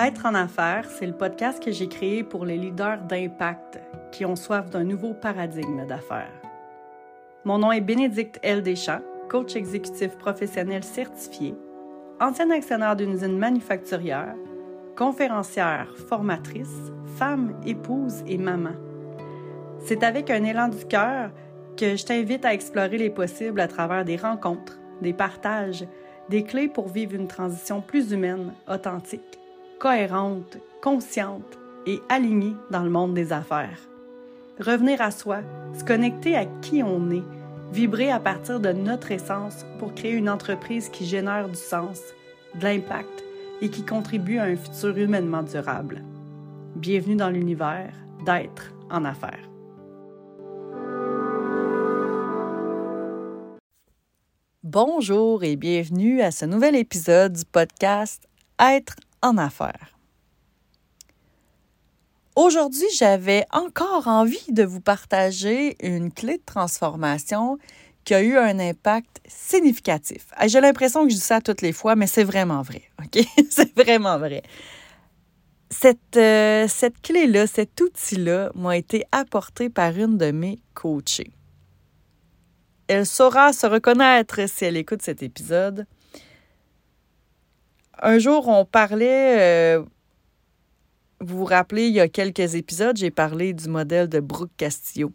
Être en affaires, c'est le podcast que j'ai créé pour les leaders d'impact qui ont soif d'un nouveau paradigme d'affaires. Mon nom est Bénédicte L. Deschamps, coach exécutif professionnel certifié, ancien actionnaire d'une usine manufacturière, conférencière, formatrice, femme, épouse et maman. C'est avec un élan du cœur que je t'invite à explorer les possibles à travers des rencontres, des partages, des clés pour vivre une transition plus humaine, authentique cohérente, consciente et alignée dans le monde des affaires. Revenir à soi, se connecter à qui on est, vibrer à partir de notre essence pour créer une entreprise qui génère du sens, de l'impact et qui contribue à un futur humainement durable. Bienvenue dans l'univers d'être en affaires. Bonjour et bienvenue à ce nouvel épisode du podcast Être en affaires. Aujourd'hui, j'avais encore envie de vous partager une clé de transformation qui a eu un impact significatif. J'ai l'impression que je dis ça toutes les fois, mais c'est vraiment vrai. C'est vraiment vrai. Cette, euh, cette clé-là, cet outil-là m'a été apporté par une de mes coachées. Elle saura se reconnaître si elle écoute cet épisode. Un jour, on parlait, euh, vous vous rappelez, il y a quelques épisodes, j'ai parlé du modèle de Brooke Castillo.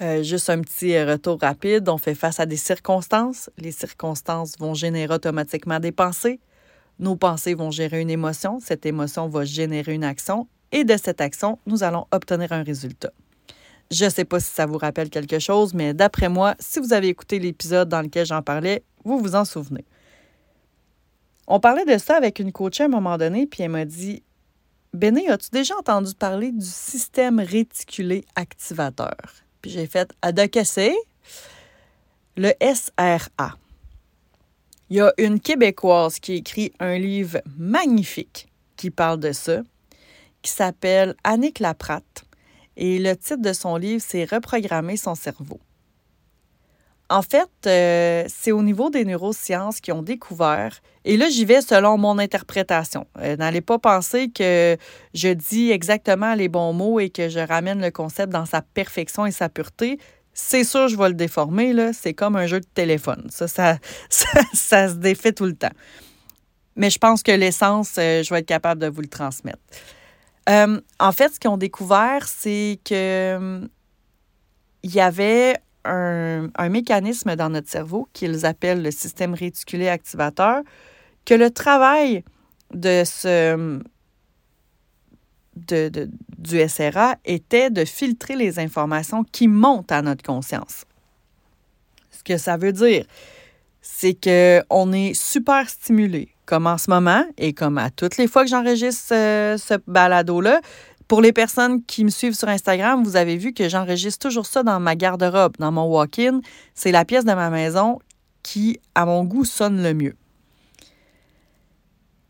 Euh, juste un petit retour rapide, on fait face à des circonstances. Les circonstances vont générer automatiquement des pensées. Nos pensées vont générer une émotion. Cette émotion va générer une action. Et de cette action, nous allons obtenir un résultat. Je ne sais pas si ça vous rappelle quelque chose, mais d'après moi, si vous avez écouté l'épisode dans lequel j'en parlais, vous vous en souvenez. On parlait de ça avec une coach à un moment donné, puis elle m'a dit Béné, as-tu déjà entendu parler du système réticulé activateur? Puis j'ai fait à c'est? Le SRA. Il y a une Québécoise qui écrit un livre magnifique qui parle de ça, qui s'appelle Annick Lapratte. Et le titre de son livre, c'est Reprogrammer son cerveau. En fait, euh, c'est au niveau des neurosciences qui ont découvert, et là j'y vais selon mon interprétation. Euh, n'allez pas penser que je dis exactement les bons mots et que je ramène le concept dans sa perfection et sa pureté. C'est sûr, je vais le déformer. C'est comme un jeu de téléphone. Ça, ça, ça, se défait tout le temps. Mais je pense que l'essence, euh, je vais être capable de vous le transmettre. en fait, ce qu'ils ont découvert, c'est que il y avait un, mécanisme dans notre cerveau qu'ils appellent le système réticulé activateur, que le travail de ce, de, du SRA était de filtrer les informations qui montent à notre conscience. Ce que ça veut dire, c'est qu'on est super stimulé, comme en ce moment et comme à toutes les fois que j'enregistre ce, ce balado-là, pour les personnes qui me suivent sur Instagram, vous avez vu que j'enregistre toujours ça dans ma garde-robe, dans mon walk-in. C'est la pièce de ma maison qui, à mon goût, sonne le mieux.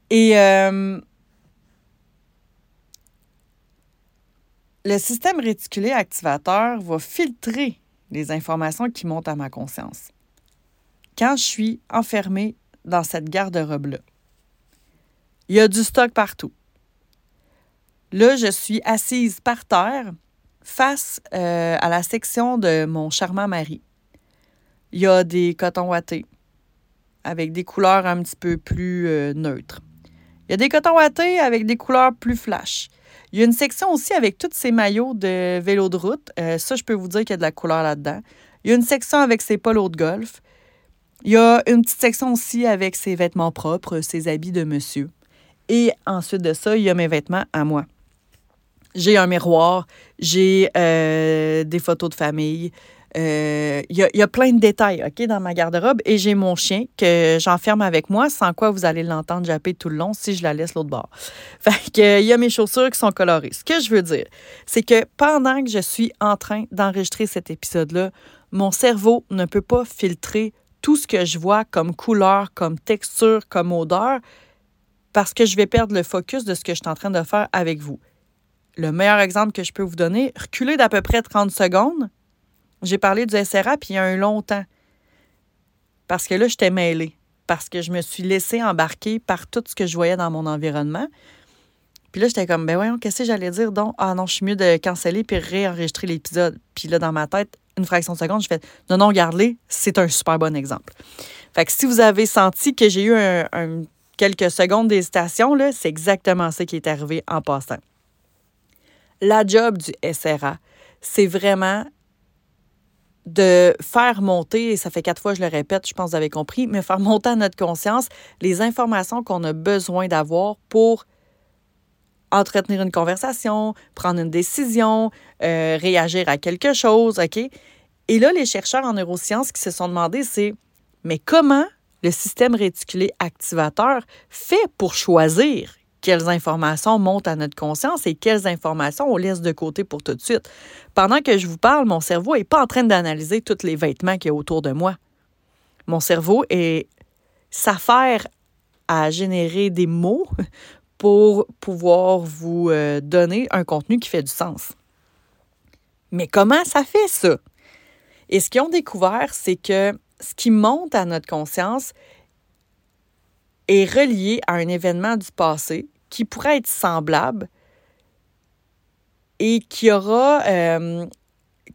Et euh, le système réticulé activateur va filtrer les informations qui montent à ma conscience. Quand je suis enfermée dans cette garde-robe-là, il y a du stock partout. Là, je suis assise par terre face euh, à la section de mon charmant mari. Il y a des cotons wattés avec des couleurs un petit peu plus euh, neutres. Il y a des cotons wattés avec des couleurs plus flash. Il y a une section aussi avec tous ces maillots de vélo de route. Euh, ça, je peux vous dire qu'il y a de la couleur là-dedans. Il y a une section avec ses polos de golf. Il y a une petite section aussi avec ses vêtements propres, ses habits de monsieur. Et ensuite de ça, il y a mes vêtements à moi. J'ai un miroir, j'ai euh, des photos de famille. Euh, il y, a plein de détails, OK, dans ma garde-robe. Et j'ai mon chien que j'enferme avec moi, sans quoi vous allez l'entendre japper tout le long si je la laisse l'autre bord. Fait il y a mes chaussures qui sont colorées. Ce que je veux dire, c'est que pendant que je suis en train d'enregistrer cet épisode-là, mon cerveau ne peut pas filtrer tout ce que je vois comme couleur, comme texture, comme odeur, parce que je vais perdre le focus de ce que je suis en train de faire avec vous le meilleur exemple que je peux vous donner, reculer d'à peu près 30 secondes. J'ai parlé du SRA, puis il y a un long temps. Parce que là, j'étais mêlée. parce que je me suis laissée embarquer par tout ce que je voyais dans mon environnement. Puis là, j'étais comme, ben voyons, qu'est-ce que j'allais dire? Donc, ah non, je suis mieux de canceller puis réenregistrer l'épisode. Puis là, dans ma tête, une fraction de seconde, je fais, non, non, garde-les, c'est un super bon exemple. Fait que si vous avez senti que j'ai eu quelques secondes d'hésitation, c'est exactement ça qui est arrivé en passant. La job du SRA, c'est vraiment de faire monter, et ça fait quatre fois je le répète, je pense que vous avez compris, mais faire monter à notre conscience les informations qu'on a besoin d'avoir pour entretenir une conversation, prendre une décision, euh, réagir à quelque chose, OK? Et là, les chercheurs en neurosciences qui se sont demandé, c'est mais comment le système réticulé activateur fait pour choisir quelles informations montent à notre conscience et quelles informations on laisse de côté pour tout de suite. Pendant que je vous parle, mon cerveau n'est pas en train d'analyser tous les vêtements qu'il y a autour de moi. Mon cerveau est s'affaire à générer des mots pour pouvoir vous euh, donner un contenu qui fait du sens. Mais comment ça fait ça? Et ce qu'ils ont découvert, c'est que ce qui monte à notre conscience est relié à un événement du passé qui pourrait être semblable et qui aura, euh,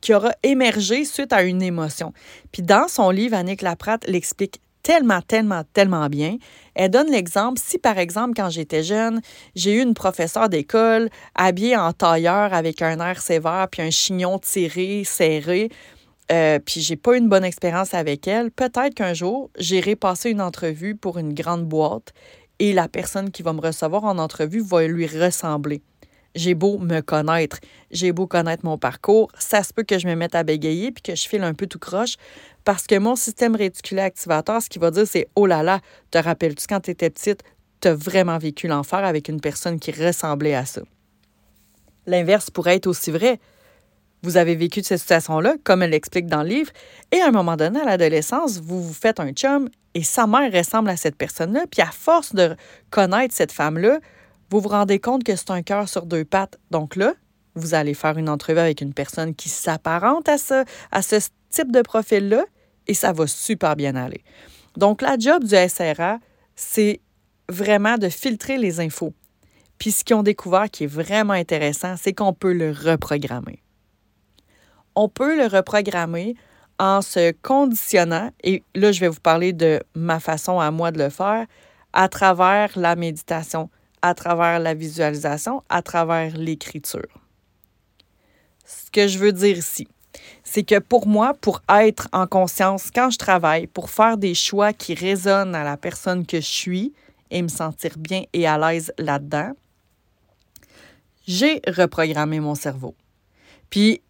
qui aura émergé suite à une émotion. Puis dans son livre, Annick Laprate l'explique tellement, tellement, tellement bien. Elle donne l'exemple, si par exemple, quand j'étais jeune, j'ai eu une professeure d'école habillée en tailleur avec un air sévère puis un chignon tiré, serré, euh, puis j'ai pas une bonne expérience avec elle, peut-être qu'un jour, j'irai passer une entrevue pour une grande boîte et la personne qui va me recevoir en entrevue va lui ressembler. J'ai beau me connaître, j'ai beau connaître mon parcours, ça se peut que je me mette à bégayer puis que je file un peu tout croche parce que mon système réticulé activateur, ce qu'il va dire, c'est Oh là là, te rappelles-tu quand tu étais petite, tu as vraiment vécu l'enfer avec une personne qui ressemblait à ça. L'inverse pourrait être aussi vrai vous avez vécu de cette situation-là, comme elle l'explique dans le livre, et à un moment donné, à l'adolescence, vous vous faites un chum et sa mère ressemble à cette personne-là, puis à force de connaître cette femme-là, vous vous rendez compte que c'est un cœur sur deux pattes. Donc là, vous allez faire une entrevue avec une personne qui s'apparente à ce, à ce type de profil-là, et ça va super bien aller. Donc, la job du SRA, c'est vraiment de filtrer les infos. Puis ce qu'ils ont découvert qui est vraiment intéressant, c'est qu'on peut le reprogrammer on peut le reprogrammer en se conditionnant, et là, je vais vous parler de ma façon à moi de le faire, à travers la méditation, à travers la visualisation, à travers l'écriture. Ce que je veux dire ici, c'est que pour moi, pour être en conscience quand je travaille, pour faire des choix qui résonnent à la personne que je suis et me sentir bien et à l'aise là-dedans, j'ai reprogrammé mon cerveau. Puis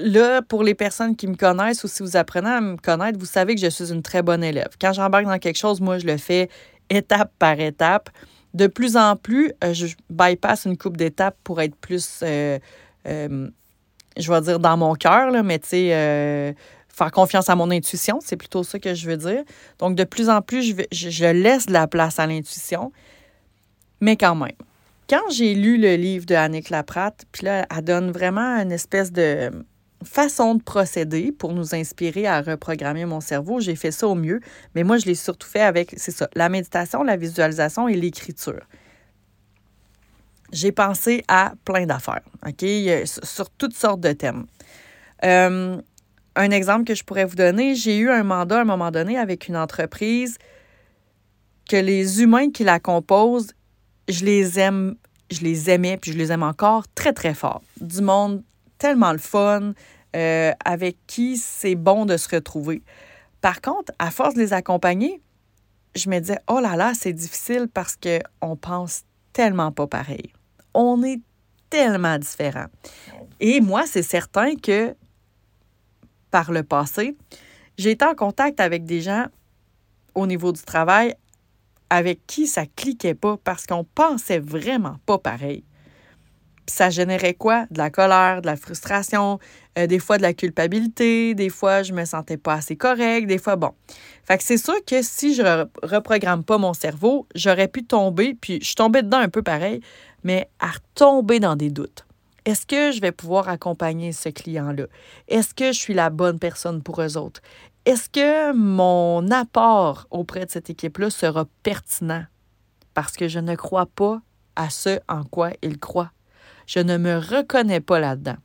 là, pour les personnes qui me connaissent ou si vous apprenez à me connaître, vous savez que je suis une très bonne élève. Quand j'embarque dans quelque chose, moi, je le fais étape par étape. De plus en plus, euh, je bypass une coupe d'étapes pour être plus, euh, euh, je vais dire, dans mon cœur, mais tu sais, faire confiance à mon intuition, c'est plutôt ça que je veux dire. Donc, de plus en plus, je, je laisse de la place à l'intuition, mais quand même. Quand j'ai lu le livre de Annick Laprate, puis là, elle donne vraiment une espèce de façon de procéder pour nous inspirer à reprogrammer mon cerveau. J'ai fait ça au mieux, mais moi, je l'ai surtout fait avec, c'est ça, la méditation, la visualisation et l'écriture. J'ai pensé à plein d'affaires, OK, sur toutes sortes de thèmes. Euh, un exemple que je pourrais vous donner, j'ai eu un mandat à un moment donné avec une entreprise que les humains qui la composent, je les aime, je les aimais, puis je les aime encore très, très fort. Du monde tellement le fun, euh, avec qui c'est bon de se retrouver. Par contre, à force de les accompagner, je me disais, oh là là, c'est difficile parce qu'on pense tellement pas pareil. On est tellement différents. Et moi, c'est certain que par le passé, j'ai été en contact avec des gens au niveau du travail avec qui ça cliquait pas parce qu'on pensait vraiment pas pareil ça générait quoi? De la colère, de la frustration, euh, des fois de la culpabilité, des fois je me sentais pas assez correct, des fois bon. Fait que c'est sûr que si je reprogramme pas mon cerveau, j'aurais pu tomber, puis je tombée dedans un peu pareil, mais à retomber dans des doutes. Est-ce que je vais pouvoir accompagner ce client-là? Est-ce que je suis la bonne personne pour eux autres? est-ce que mon apport auprès de cette équipe-là sera pertinent? Parce que je ne crois pas à ce en quoi ils croient. Je ne me reconnais pas là-dedans.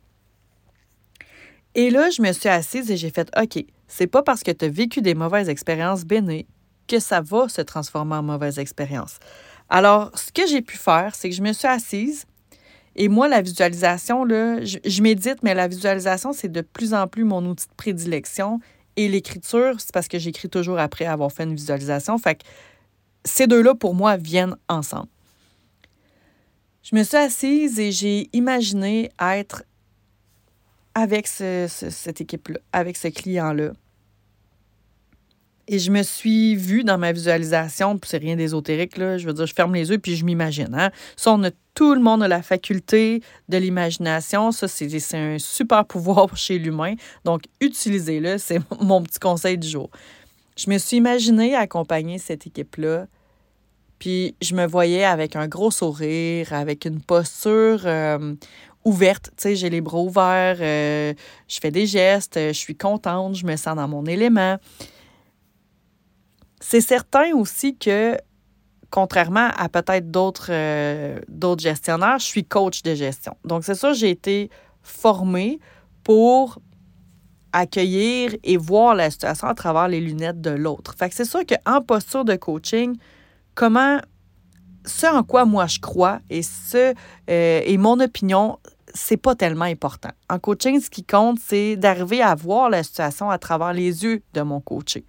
Et là, je me suis assise et j'ai fait OK, c'est pas parce que tu as vécu des mauvaises expériences bénées que ça va se transformer en mauvaise expérience. Alors, ce que j'ai pu faire, c'est que je me suis assise et moi, la visualisation, là, je, médite, mais la visualisation, c'est de plus en plus mon outil de prédilection. Et l'écriture, c'est parce que j'écris toujours après avoir fait une visualisation. Fait que ces deux-là, pour moi, viennent ensemble. Je me suis assise et j'ai imaginé être avec cette équipe-là, avec ce client-là. Et je me suis vue dans ma visualisation, puis c'est rien d'ésotérique, là. Je veux dire, je ferme les yeux puis je m'imagine. Hein? Ça, tout le monde a la faculté de l'imagination. Ça, c'est un super pouvoir chez l'humain. Donc, utilisez-le. C'est mon petit conseil du jour. Je me suis imaginée accompagner cette équipe-là. Puis je me voyais avec un gros sourire, avec une posture euh, ouverte. Tu sais, j'ai les bras ouverts, euh, je fais des gestes, je suis contente, je me sens dans mon élément. C'est certain aussi que, contrairement à peut-être d'autres euh, gestionnaires, je suis coach de gestion. Donc, c'est ça, j'ai été formée pour accueillir et voir la situation à travers les lunettes de l'autre. Fait que c'est sûr qu'en posture de coaching, comment ce en quoi moi je crois et ce euh, et mon opinion, c'est pas tellement important. En coaching, ce qui compte, c'est d'arriver à voir la situation à travers les yeux de mon coaché.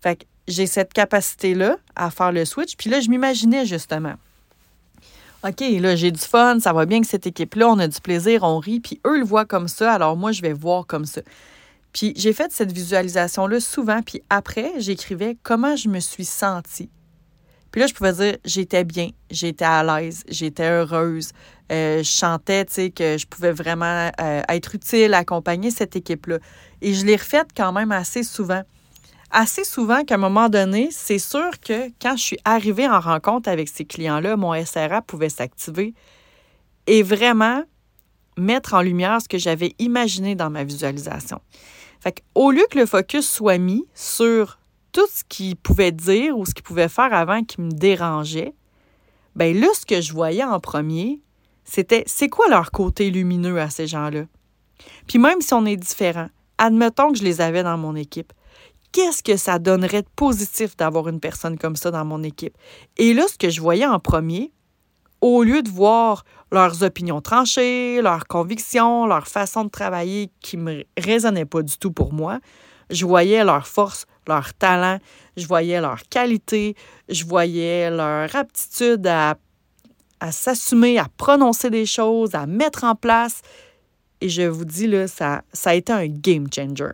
Fait que j'ai cette capacité-là à faire le switch. Puis là, je m'imaginais justement. OK, là, j'ai du fun, ça va bien que cette équipe-là, on a du plaisir, on rit, puis eux le voient comme ça, alors moi, je vais voir comme ça. Puis j'ai fait cette visualisation-là souvent, puis après, j'écrivais comment je me suis sentie. Puis là, je pouvais dire, j'étais bien, j'étais à l'aise, j'étais heureuse, euh, je chantais, tu sais, que je pouvais vraiment euh, être utile, accompagner cette équipe-là. Et je l'ai refaite quand même assez souvent assez souvent qu'à un moment donné, c'est sûr que quand je suis arrivée en rencontre avec ces clients-là, mon SRA pouvait s'activer et vraiment mettre en lumière ce que j'avais imaginé dans ma visualisation. Fait au lieu que le focus soit mis sur tout ce qu'ils pouvaient dire ou ce qu'ils pouvaient faire avant qui me dérangeait, ben là, ce que je voyais en premier, c'était c'est quoi leur côté lumineux à ces gens-là? Puis même si on est différent, admettons que je les avais dans mon équipe, qu'est-ce que ça donnerait de positif d'avoir une personne comme ça dans mon équipe? Et là, ce que je voyais en premier, au lieu de voir leurs opinions tranchées, leurs convictions, leur façon de travailler qui ne me résonnait pas du tout pour moi, je voyais leur force, leur talent, je voyais leur qualité, je voyais leur aptitude à, à s'assumer, à prononcer des choses, à mettre en place. Et je vous dis, là, ça, ça a été un game changer.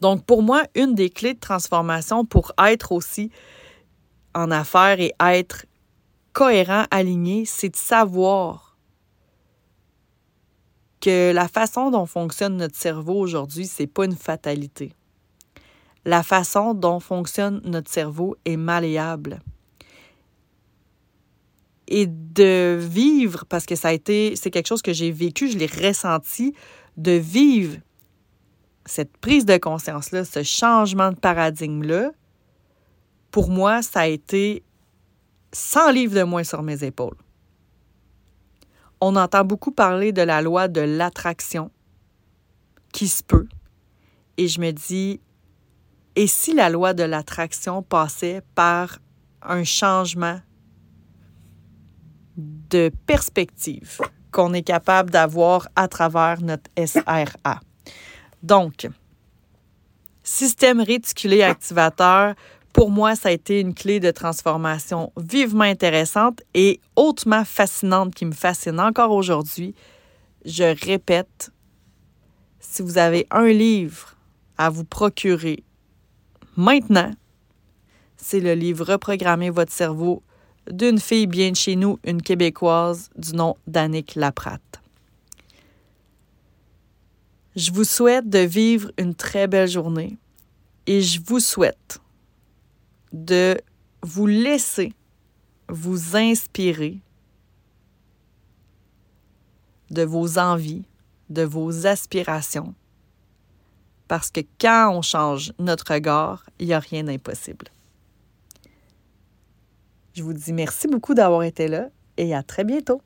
Donc, pour moi, une des clés de transformation pour être aussi en affaires et être cohérent, aligné, c'est de savoir que la façon dont fonctionne notre cerveau aujourd'hui, c'est pas une fatalité. La façon dont fonctionne notre cerveau est malléable. Et de vivre, parce que ça a été, c'est quelque chose que j'ai vécu, je l'ai ressenti, de vivre cette prise de conscience-là, ce changement de paradigme-là, pour moi, ça a été 100 livres de moins sur mes épaules. On entend beaucoup parler de la loi de l'attraction qui se peut. Et je me dis, et si la loi de l'attraction passait par un changement de perspective qu'on est capable d'avoir à travers notre SRA? Donc, système réticulé activateur, pour moi, ça a été une clé de transformation vivement intéressante et hautement fascinante qui me fascine encore aujourd'hui. Je répète, si vous avez un livre à vous procurer maintenant, c'est le livre Reprogrammer votre cerveau d'une fille bien de chez nous, une Québécoise du nom d'Annick Laprate. Je vous souhaite de vivre une très belle journée et je vous souhaite de vous laisser vous inspirer de vos envies, de vos aspirations, Parce que quand on change notre regard, il n'y a rien d'impossible. Je vous dis merci beaucoup d'avoir été là et à très bientôt.